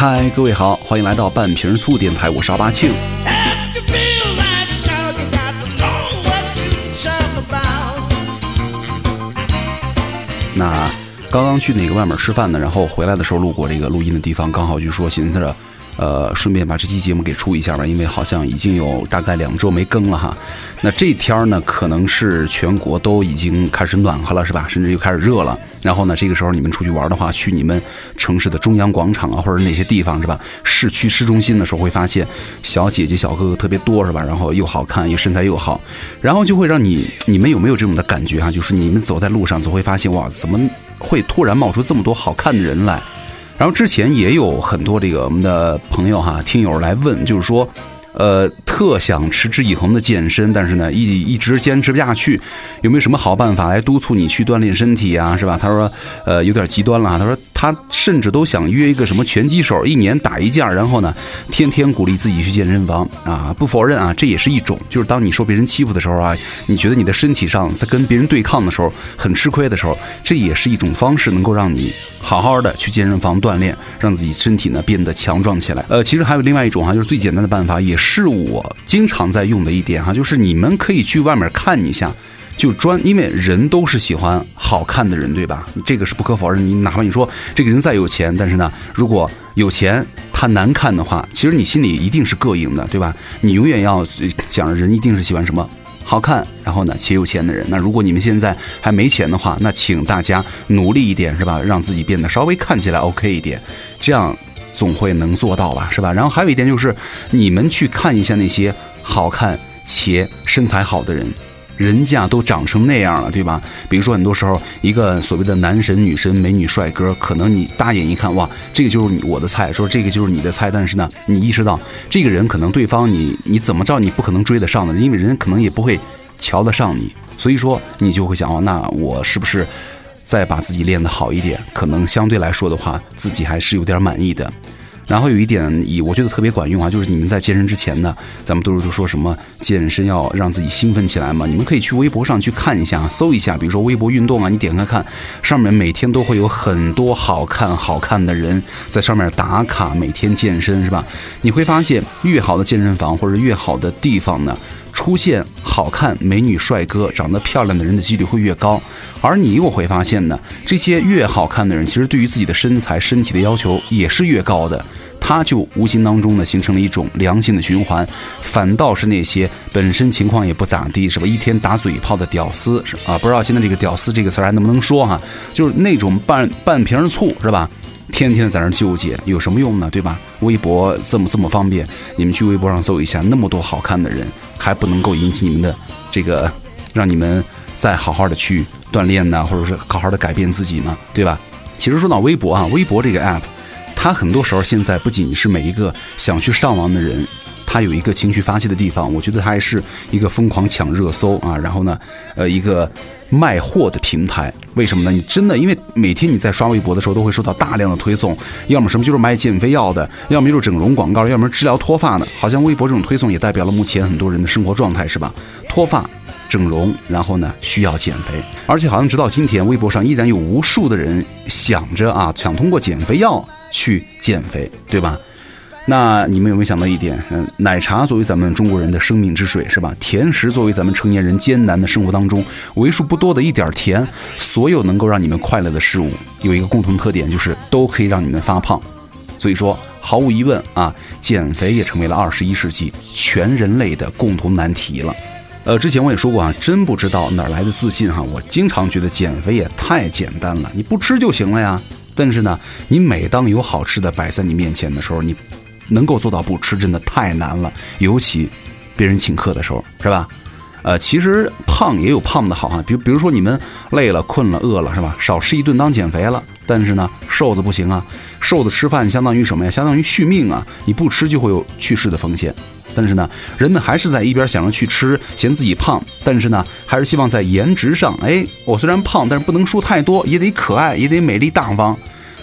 嗨，各位好，欢迎来到半瓶醋电台，我是阿巴庆。那刚刚去那个外面吃饭呢，然后回来的时候路过这个录音的地方，刚好就说寻思着，呃，顺便把这期节目给出一下吧，因为好像已经有大概两周没更了哈。那这天儿呢，可能是全国都已经开始暖和了，是吧？甚至又开始热了。然后呢，这个时候你们出去玩的话，去你们城市的中央广场啊，或者哪些地方是吧？市区市中心的时候，会发现小姐姐小哥哥特别多是吧？然后又好看，又身材又好，然后就会让你，你们有没有这种的感觉哈？就是你们走在路上，总会发现哇，怎么会突然冒出这么多好看的人来？然后之前也有很多这个我们的朋友哈、听友来问，就是说，呃，特想持之以恒的健身，但是呢，一一直坚持不下去，有没有什么好办法来督促你去锻炼身体啊、是吧？他说，呃，有点极端了，他说他甚至都想约一个什么拳击手，一年打一架，然后呢，天天鼓励自己去健身房啊。不否认啊，这也是一种，就是当你受别人欺负的时候啊，你觉得你的身体上在跟别人对抗的时候很吃亏的时候，这也是一种方式，能够让你好好的去健身房锻炼，让自己身体呢变得强壮起来。呃，其实还有另外一种哈，就是最简单的办法，也是我经常在用的一点哈，就是你们可以去外面看一下。就专，因为人都是喜欢好看的人，对吧？这个是不可否认。你哪怕你说这个人再有钱，但是呢，如果有钱他难看的话，其实你心里一定是膈应的，对吧？你永远要想着人一定是喜欢什么好看，然后呢且有钱的人。那如果你们现在还没钱的话，那请大家努力一点，是吧？让自己变得稍微看起来 OK 一点，这样总会能做到吧，是吧？然后还有一点就是，你们去看一下那些好看且身材好的人。人家都长成那样了，对吧？比如说，很多时候一个所谓的男神、女神、美女、帅哥，可能你大眼一看，哇，这个就是你我的菜，说这个就是你的菜，但是呢，你意识到这个人可能对方你你怎么着你不可能追得上的，因为人可能也不会瞧得上你，所以说你就会想，哦，那我是不是再把自己练得好一点？可能相对来说的话，自己还是有点满意的。然后有一点以我觉得特别管用啊，就是你们在健身之前呢，咱们都是都说什么健身要让自己兴奋起来嘛，你们可以去微博上去看一下，搜一下，比如说微博运动啊，你点开看，上面每天都会有很多好看好看的人在上面打卡，每天健身是吧？你会发现越好的健身房或者越好的地方呢。出现好看美女、帅哥、长得漂亮的人的几率会越高，而你又会发现呢，这些越好看的人，其实对于自己的身材、身体的要求也是越高的，他就无形当中呢形成了一种良性的循环，反倒是那些本身情况也不咋地，是吧？一天打嘴炮的屌丝是啊，不知道现在这个“屌丝”这个词还能不能说哈？就是那种半半瓶醋是吧？天天在那纠结有什么用呢？对吧？微博这么这么方便，你们去微博上搜一下，那么多好看的人，还不能够引起你们的这个，让你们再好好的去锻炼呢，或者是好好的改变自己呢？对吧？其实说到微博啊，微博这个 app，它很多时候现在不仅是每一个想去上网的人。它有一个情绪发泄的地方，我觉得它还是一个疯狂抢热搜啊，然后呢，呃，一个卖货的平台。为什么呢？你真的因为每天你在刷微博的时候，都会收到大量的推送，要么什么就是卖减肥药的，要么就是整容广告，要么治疗脱发的。好像微博这种推送也代表了目前很多人的生活状态，是吧？脱发。整容，然后呢，需要减肥，而且好像直到今天，微博上依然有无数的人想着啊，想通过减肥药去减肥，对吧？那你们有没有想到一点？嗯，奶茶作为咱们中国人的生命之水，是吧？甜食作为咱们成年人艰难的生活当中为数不多的一点甜，所有能够让你们快乐的事物，有一个共同特点，就是都可以让你们发胖。所以说，毫无疑问啊，减肥也成为了二十一世纪全人类的共同难题了。呃，之前我也说过啊，真不知道哪来的自信哈。我经常觉得减肥也太简单了，你不吃就行了呀。但是呢，你每当有好吃的摆在你面前的时候，你能够做到不吃，真的太难了。尤其别人请客的时候，是吧？呃，其实胖也有胖的好啊，比比如说你们累了、困了、饿了，是吧？少吃一顿当减肥了。但是呢，瘦子不行啊，瘦子吃饭相当于什么呀？相当于续命啊！你不吃就会有去世的风险。但是呢，人们还是在一边想着去吃，嫌自己胖，但是呢，还是希望在颜值上，哎，我虽然胖，但是不能输太多，也得可爱，也得美丽大方。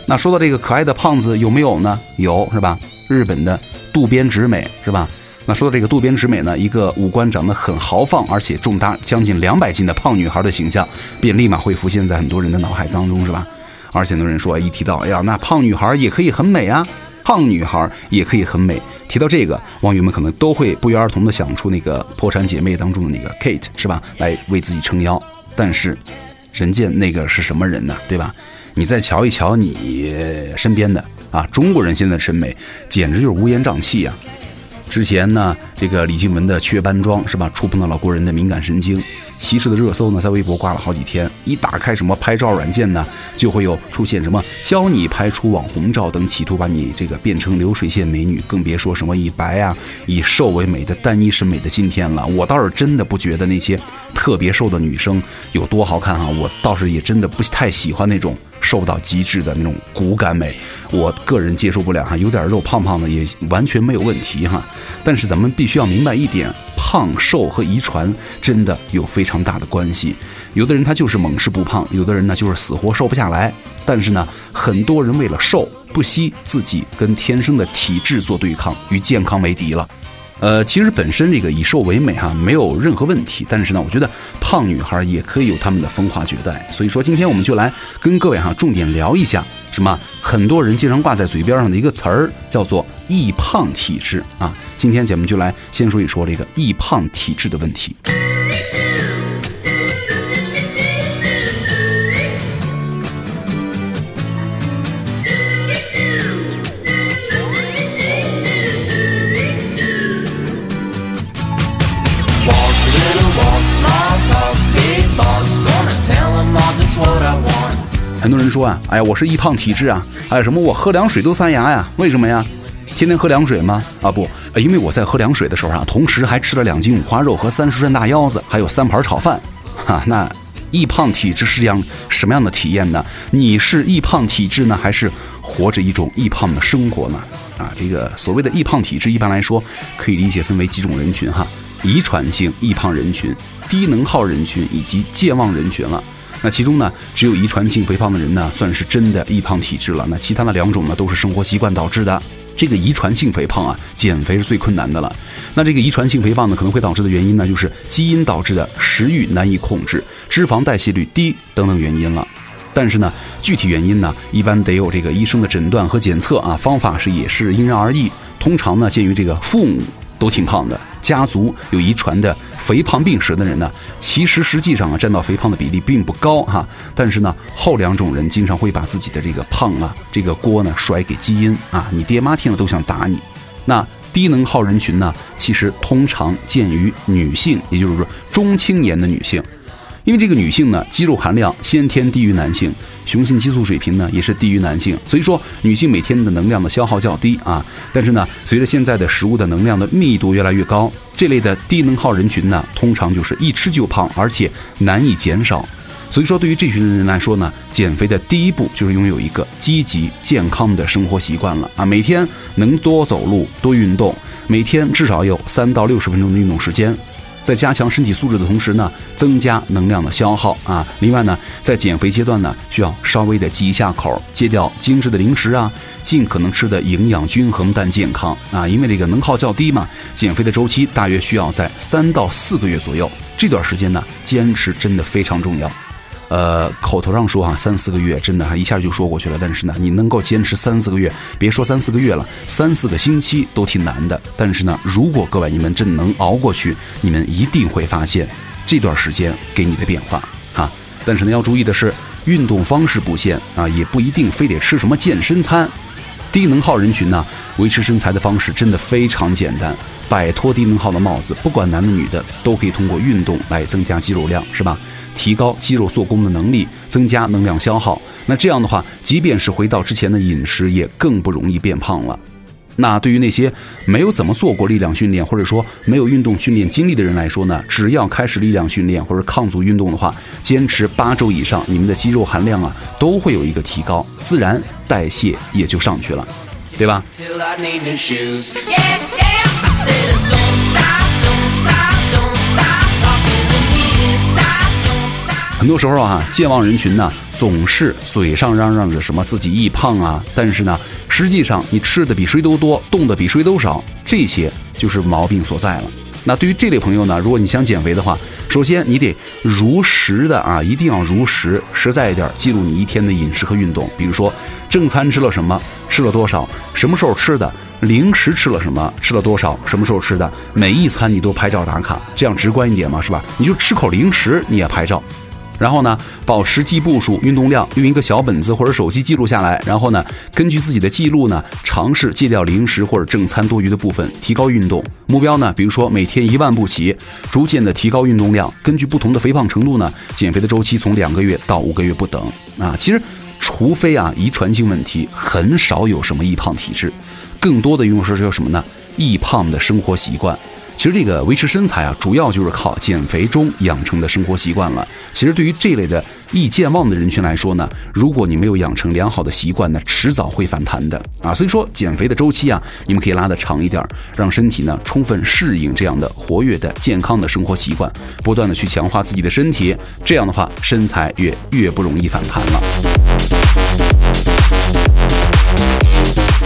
那说到这个可爱的胖子有没有呢？有是吧？日本的渡边直美是吧？那说到这个渡边直美呢，一个五官长得很豪放，而且重达将近两百斤的胖女孩的形象，便立马会浮现在很多人的脑海当中，是吧？而且很多人说，一提到，哎呀，那胖女孩也可以很美啊。胖女孩也可以很美。提到这个，网友们可能都会不约而同的想出那个《破产姐妹》当中的那个 Kate 是吧，来为自己撑腰。但是，人家那个是什么人呢？对吧？你再瞧一瞧你身边的啊，中国人现在的审美简直就是乌烟瘴气呀、之前呢，这个李静雯的雀斑妆是吧，触碰到了国人的敏感神经。歧视的热搜呢，在微博挂了好几天。一打开什么拍照软件呢，就会有出现什么教你拍出网红照等，企图把你这个变成流水线美女。更别说什么以白啊、以瘦为美的单一审美的今天了。我倒是真的不觉得那些特别瘦的女生有多好看啊，我倒是也真的不太喜欢那种瘦到极致的那种骨感美，我个人接受不了哈。有点肉胖胖的也完全没有问题哈。但是咱们必须要明白一点。胖瘦和遗传真的有非常大的关系，有的人他就是猛吃不胖，有的人呢就是死活瘦不下来。但是呢，很多人为了瘦，不惜自己跟天生的体质做对抗，与健康为敌了。呃，其实本身这个以瘦为美哈，没有任何问题。但是呢，我觉得胖女孩也可以有她们的风华绝代。所以说，今天我们就来跟各位哈重点聊一下什么很多人经常挂在嘴边上的一个词儿，叫做易胖体质啊。今天节目就来先说一说这个易胖体质的问题。很多人说啊，哎呀，我是易胖体质啊，还有什么我喝凉水都塞牙呀？为什么呀？天天喝凉水吗？啊不，因为我在喝凉水的时候啊，同时还吃了两斤五花肉和三十串大腰子，还有三盘炒饭。哈，那易胖体质是样什么样的体验呢？你是易胖体质呢，还是活着一种易胖的生活呢？啊，这个所谓的易胖体质，一般来说可以理解分为几种人群哈：遗传性易胖人群、低能耗人群以及健忘人群了。那其中呢，只有遗传性肥胖的人呢，算是真的易胖体质了。那其他的两种呢，都是生活习惯导致的。这个遗传性肥胖啊，减肥是最困难的了。那这个遗传性肥胖呢，可能会导致的原因呢，就是基因导致的食欲难以控制、脂肪代谢率低等等原因了。但是呢，具体原因呢，一般得有这个医生的诊断和检测啊，方法是也是因人而异。通常呢，鉴于这个父母都挺胖的。家族有遗传的肥胖病史的人呢，其实实际上啊，占到肥胖的比例并不高哈。但是呢，后两种人经常会把自己的这个胖啊，这个锅呢甩给基因啊，你爹妈听了都想打你。那低能耗人群呢，其实通常见于女性，也就是说中青年的女性。因为这个女性呢，肌肉含量先天低于男性，雄性激素水平呢也是低于男性，所以说女性每天的能量的消耗较低啊。但是呢，随着现在的食物的能量的密度越来越高，这类的低能耗人群呢，通常就是一吃就胖，而且难以减少。所以说，对于这群人来说呢，减肥的第一步就是拥有一个积极健康的生活习惯了啊，每天能多走路、多运动，每天至少有三到六十分钟的运动时间。在加强身体素质的同时呢，增加能量的消耗啊。另外呢，在减肥阶段呢，需要稍微的忌一下口，戒掉精致的零食啊，尽可能吃的营养均衡但健康啊。因为这个能耗较低嘛，减肥的周期大约需要在三到四个月左右。这段时间呢，坚持真的非常重要。呃，口头上说啊，三四个月真的哈一下就说过去了。但是呢，你能够坚持三四个月，别说三四个月了，三四个星期都挺难的。但是呢，如果各位你们真能熬过去，你们一定会发现这段时间给你的变化啊。但是呢，要注意的是，运动方式不限啊，也不一定非得吃什么健身餐。低能耗人群呢，维持身材的方式真的非常简单，摆脱低能耗的帽子，不管男的女的，都可以通过运动来增加肌肉量，是吧？提高肌肉做工的能力，增加能量消耗。那这样的话，即便是回到之前的饮食，也更不容易变胖了。那对于那些没有怎么做过力量训练，或者说没有运动训练经历的人来说呢，只要开始力量训练或者抗阻运动的话，坚持八周以上，你们的肌肉含量啊都会有一个提高，自然代谢也就上去了，对吧？很多时候啊，健忘人群呢总是嘴上嚷嚷着什么自己易胖啊，但是呢，实际上你吃的比谁都多，动的比谁都少，这些就是毛病所在了。那对于这类朋友呢，如果你想减肥的话，首先你得如实的啊，一定要如实，实在一点，记录你一天的饮食和运动。比如说正餐吃了什么，吃了多少，什么时候吃的，零食吃了什么，吃了多少，什么时候吃的，每一餐你都拍照打卡，这样直观一点嘛，是吧？你就吃口零食你也拍照。然后呢，保持计步数、运动量，用一个小本子或者手机记录下来。然后呢，根据自己的记录呢，尝试戒掉零食或者正餐多余的部分，提高运动目标呢。比如说每天一万步起，逐渐的提高运动量。根据不同的肥胖程度呢，减肥的周期从两个月到五个月不等啊。其实，除非啊遗传性问题，很少有什么易胖体质，更多的用是叫什么呢？易胖的生活习惯。其实这个维持身材啊，主要就是靠减肥中养成的生活习惯了。其实对于这类的易健忘的人群来说呢，如果你没有养成良好的习惯呢，迟早会反弹的啊。所以说减肥的周期啊，你们可以拉得长一点，让身体呢充分适应这样的活跃的健康的生活习惯，不断的去强化自己的身体，这样的话身材越越不容易反弹了。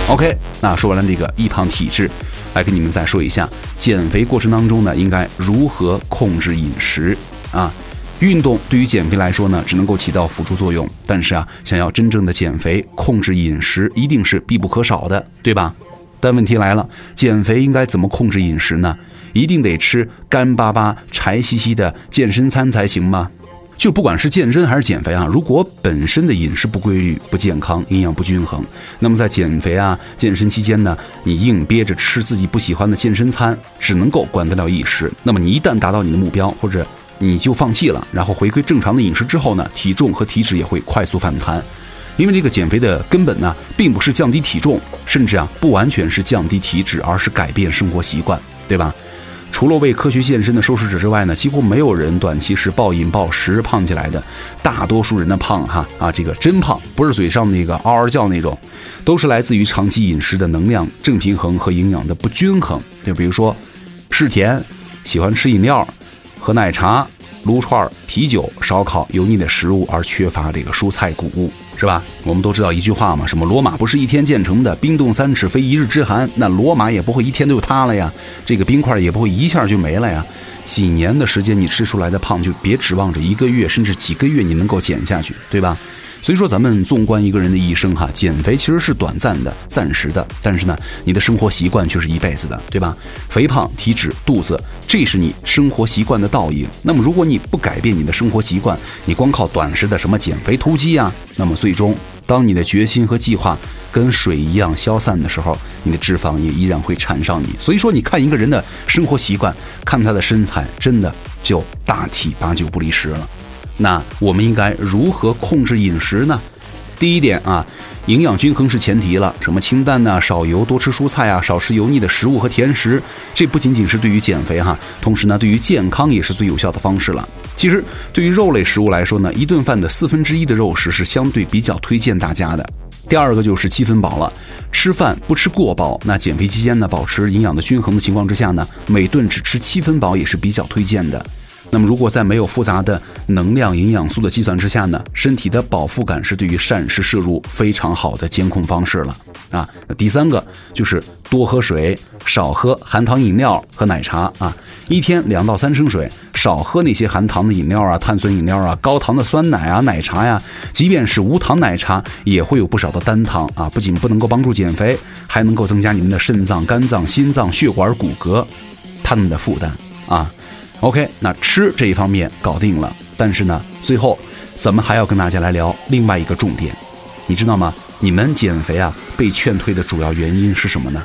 OK，那说完了这个易胖体质，来跟你们再说一下减肥过程当中呢，应该如何控制饮食啊？运动对于减肥来说呢，只能够起到辅助作用，但是啊，想要真正的减肥，控制饮食一定是必不可少的，对吧？但问题来了，减肥应该怎么控制饮食呢？一定得吃干巴巴、柴兮兮的健身餐才行吗？就不管是健身还是减肥啊，如果本身的饮食不规律、不健康、营养不均衡，那么在减肥啊、健身期间呢，你硬憋着吃自己不喜欢的健身餐，只能够管得了一时。那么你一旦达到你的目标，或者你就放弃了，然后回归正常的饮食之后呢，体重和体脂也会快速反弹。因为这个减肥的根本呢，并不是降低体重，甚至啊，不完全是降低体脂，而是改变生活习惯，对吧？除了为科学献身的受试者之外呢，几乎没有人短期是暴饮暴食胖起来的。大多数人的胖哈啊，这个真胖，不是嘴上那个嗷嗷叫那种，都是来自于长期饮食的能量正平衡和营养的不均衡。就比如说，嗜甜，喜欢吃饮料、喝奶茶、撸串、啤酒、烧烤、油腻的食物，而缺乏这个蔬菜谷物。是吧？我们都知道一句话嘛，什么罗马不是一天建成的，冰冻三尺非一日之寒。那罗马也不会一天就塌了呀，这个冰块也不会一下就没了呀。几年的时间你吃出来的胖，就别指望着一个月甚至几个月你能够减下去，对吧？所以说，咱们纵观一个人的一生哈，减肥其实是短暂的、暂时的，但是呢，你的生活习惯却是一辈子的，对吧？肥胖、体脂、肚子，这是你生活习惯的倒影。那么，如果你不改变你的生活习惯，你光靠短时的什么减肥突击啊，那么最终，当你的决心和计划跟水一样消散的时候，你的脂肪也依然会缠上你。所以说，你看一个人的生活习惯，看他的身材，真的就大体八九不离十了。那我们应该如何控制饮食呢？第一点啊，营养均衡是前提了。什么清淡呐、少油、多吃蔬菜啊、少吃油腻的食物和甜食，这不仅仅是对于减肥哈，同时呢，对于健康也是最有效的方式了。其实，对于肉类食物来说呢，一顿饭的四分之一的肉食是相对比较推荐大家的。第二个就是七分饱了，吃饭不吃过饱。那减肥期间呢，保持营养的均衡的情况之下呢，每顿只吃七分饱也是比较推荐的。那么，如果在没有复杂的能量营养素的计算之下呢，身体的饱腹感是对于膳食摄入非常好的监控方式了啊。那第三个就是多喝水，少喝含糖饮料和奶茶啊，一天两到三升水，少喝那些含糖的饮料啊、碳酸饮料啊、高糖的酸奶啊、奶茶呀。即便是无糖奶茶，也会有不少的单糖啊，不仅不能够帮助减肥，还能够增加你们的肾脏、肝脏、心脏、血管、骨骼它们的负担啊。OK，那吃这一方面搞定了，但是呢，最后咱们还要跟大家来聊另外一个重点，你知道吗？你们减肥啊被劝退的主要原因是什么呢？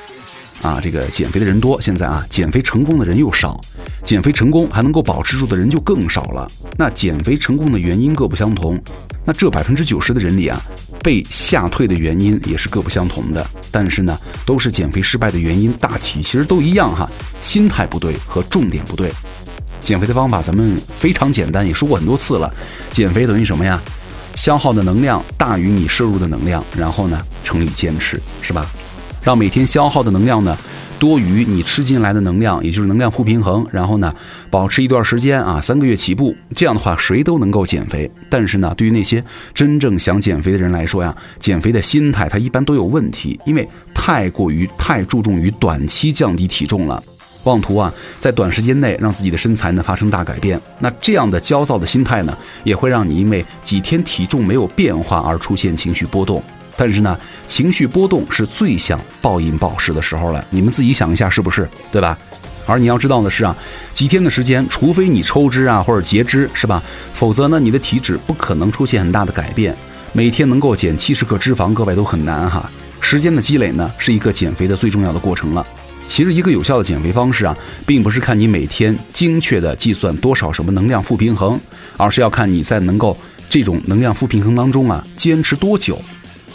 啊，这个减肥的人多，现在啊减肥成功的人又少，减肥成功还能够保持住的人就更少了。那减肥成功的原因各不相同，那这百分之九十的人里啊，被吓退的原因也是各不相同的。但是呢，都是减肥失败的原因，大体其实都一样哈，心态不对和重点不对。减肥的方法咱们非常简单，也说过很多次了。减肥等于什么呀？消耗的能量大于你摄入的能量，然后呢乘以坚持，是吧？让每天消耗的能量呢多于你吃进来的能量，也就是能量负平衡。然后呢，保持一段时间啊，三个月起步，这样的话谁都能够减肥。但是呢，对于那些真正想减肥的人来说呀，减肥的心态它一般都有问题，因为太过于太注重于短期降低体重了。妄图啊在短时间内让自己的身材呢发生大改变。那这样的焦躁的心态呢，也会让你因为几天体重没有变化而出现情绪波动。但是呢，情绪波动是最想暴饮暴食的时候了，你们自己想一下是不是？对吧？而你要知道的是啊，几天的时间，除非你抽脂啊或者截肢，是吧？否则呢，你的体脂不可能出现很大的改变。每天能够减七十克脂肪，各位都很难哈。时间的积累呢，是一个减肥的最重要的过程了。其实，一个有效的减肥方式啊，并不是看你每天精确的计算多少什么能量负平衡，而是要看你在能够这种能量负平衡当中啊，坚持多久。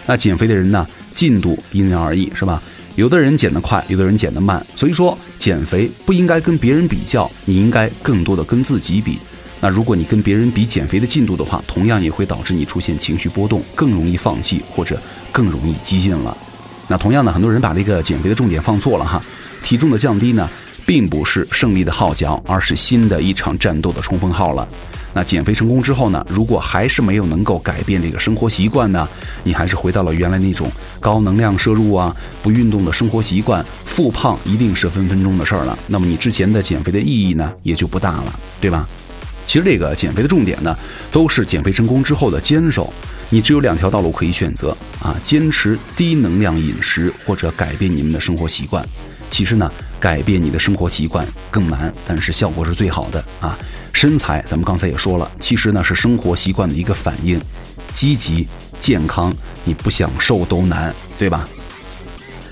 那减肥的人呢，进度因人而异，是吧？有的人减得快，有的人减得慢。所以说，减肥不应该跟别人比较，你应该更多的跟自己比。那如果你跟别人比减肥的进度的话，同样也会导致你出现情绪波动，更容易放弃或者更容易激进了。那同样呢，很多人把这个减肥的重点放错了哈。体重的降低呢，并不是胜利的号角，而是新的一场战斗的冲锋号了。那减肥成功之后呢，如果还是没有能够改变这个生活习惯呢，你还是回到了原来那种高能量摄入啊、不运动的生活习惯，复胖一定是分分钟的事儿了。那么你之前的减肥的意义呢，也就不大了，对吧？其实这个减肥的重点呢，都是减肥成功之后的坚守。你只有两条道路可以选择啊，坚持低能量饮食或者改变你们的生活习惯。其实呢，改变你的生活习惯更难，但是效果是最好的啊。身材咱们刚才也说了，其实呢是生活习惯的一个反应，积极健康，你不想瘦都难，对吧？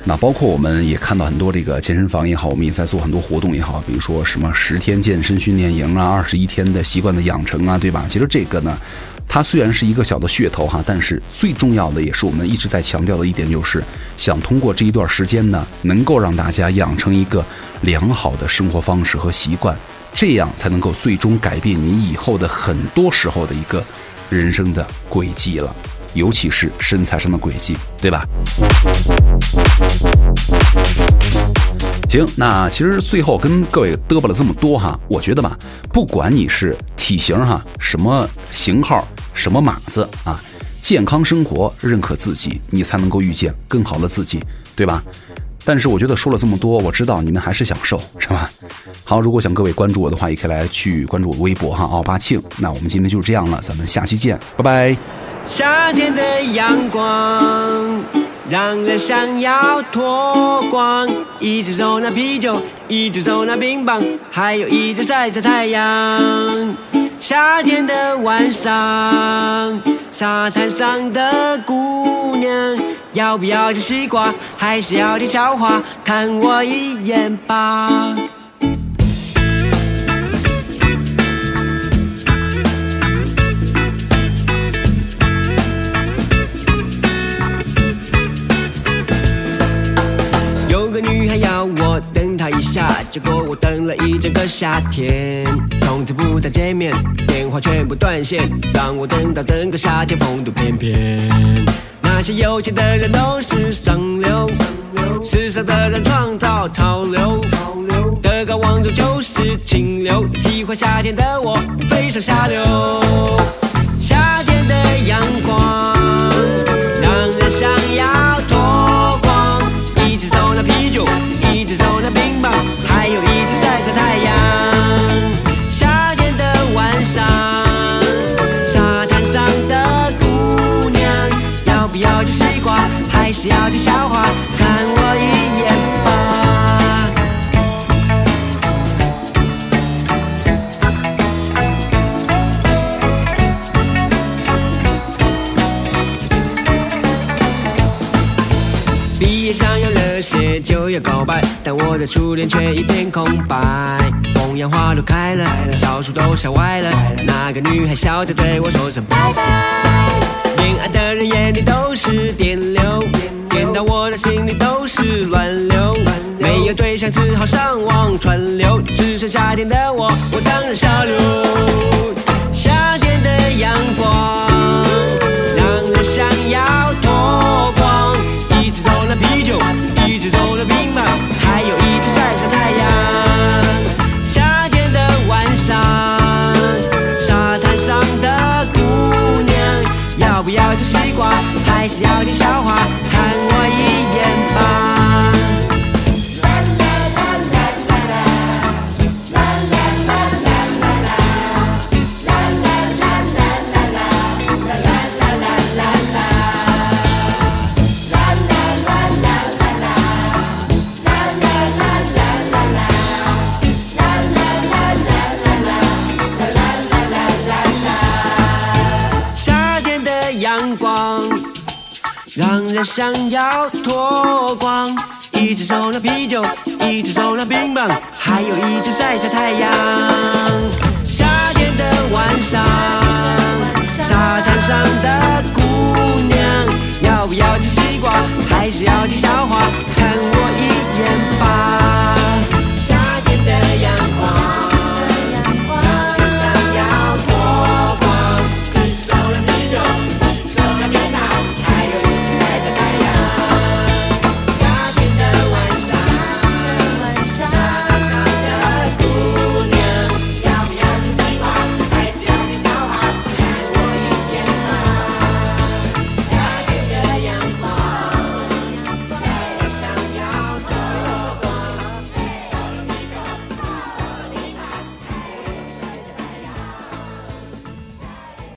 那包括我们也看到很多这个健身房也好，我们也在做很多活动也好，比如说什么十天健身训练营啊，二十一天的习惯的养成啊，对吧？其实这个呢，它虽然是一个小的噱头哈，但是最重要的也是我们一直在强调的一点，就是想通过这一段时间呢，能够让大家养成一个良好的生活方式和习惯，这样才能够最终改变你以后的很多时候的一个人生的轨迹了，尤其是身材上的轨迹，对吧？行，那其实最后跟各位嘚啵了这么多哈，我觉得吧，不管你是体型哈，什么型号，什么码子啊，健康生活，认可自己，你才能够遇见更好的自己，对吧？但是我觉得说了这么多，我知道你们还是想瘦，是吧？好，如果想各位关注我的话，也可以来去关注我的微博哈，奥巴庆。那我们今天就是这样了，咱们下期见，拜拜。夏天的阳光让人想要脱光，一只手拿啤酒，一只手拿冰棒，还有一只晒晒太阳。夏天的晚上，沙滩上的姑娘，要不要吃西瓜，还是要听笑话？看我一眼吧。结果我等了一整个夏天，从此不再见面，电话全部断线，让我等到整个夏天风度翩翩。那些有钱的人都是上流，时尚的人创造潮流，德高望重就是清流，喜欢夏天的我飞上下流。夏天的阳光初恋却一片空白。风扬花都开了，小树都烧歪了，那个女孩笑着对我说声拜拜。恋爱的人眼里都是电流，电到我的心里都是乱流。没有对象只好上网串流，只剩夏天的我，我当然下流。夏天的阳光让人想要要听笑话？看想要脱光。一只手拿啤酒，一只手拿冰棒，还有一只晒晒太阳。夏天的晚上，沙滩上的姑娘，要不要吃西瓜，还是要听笑话？看我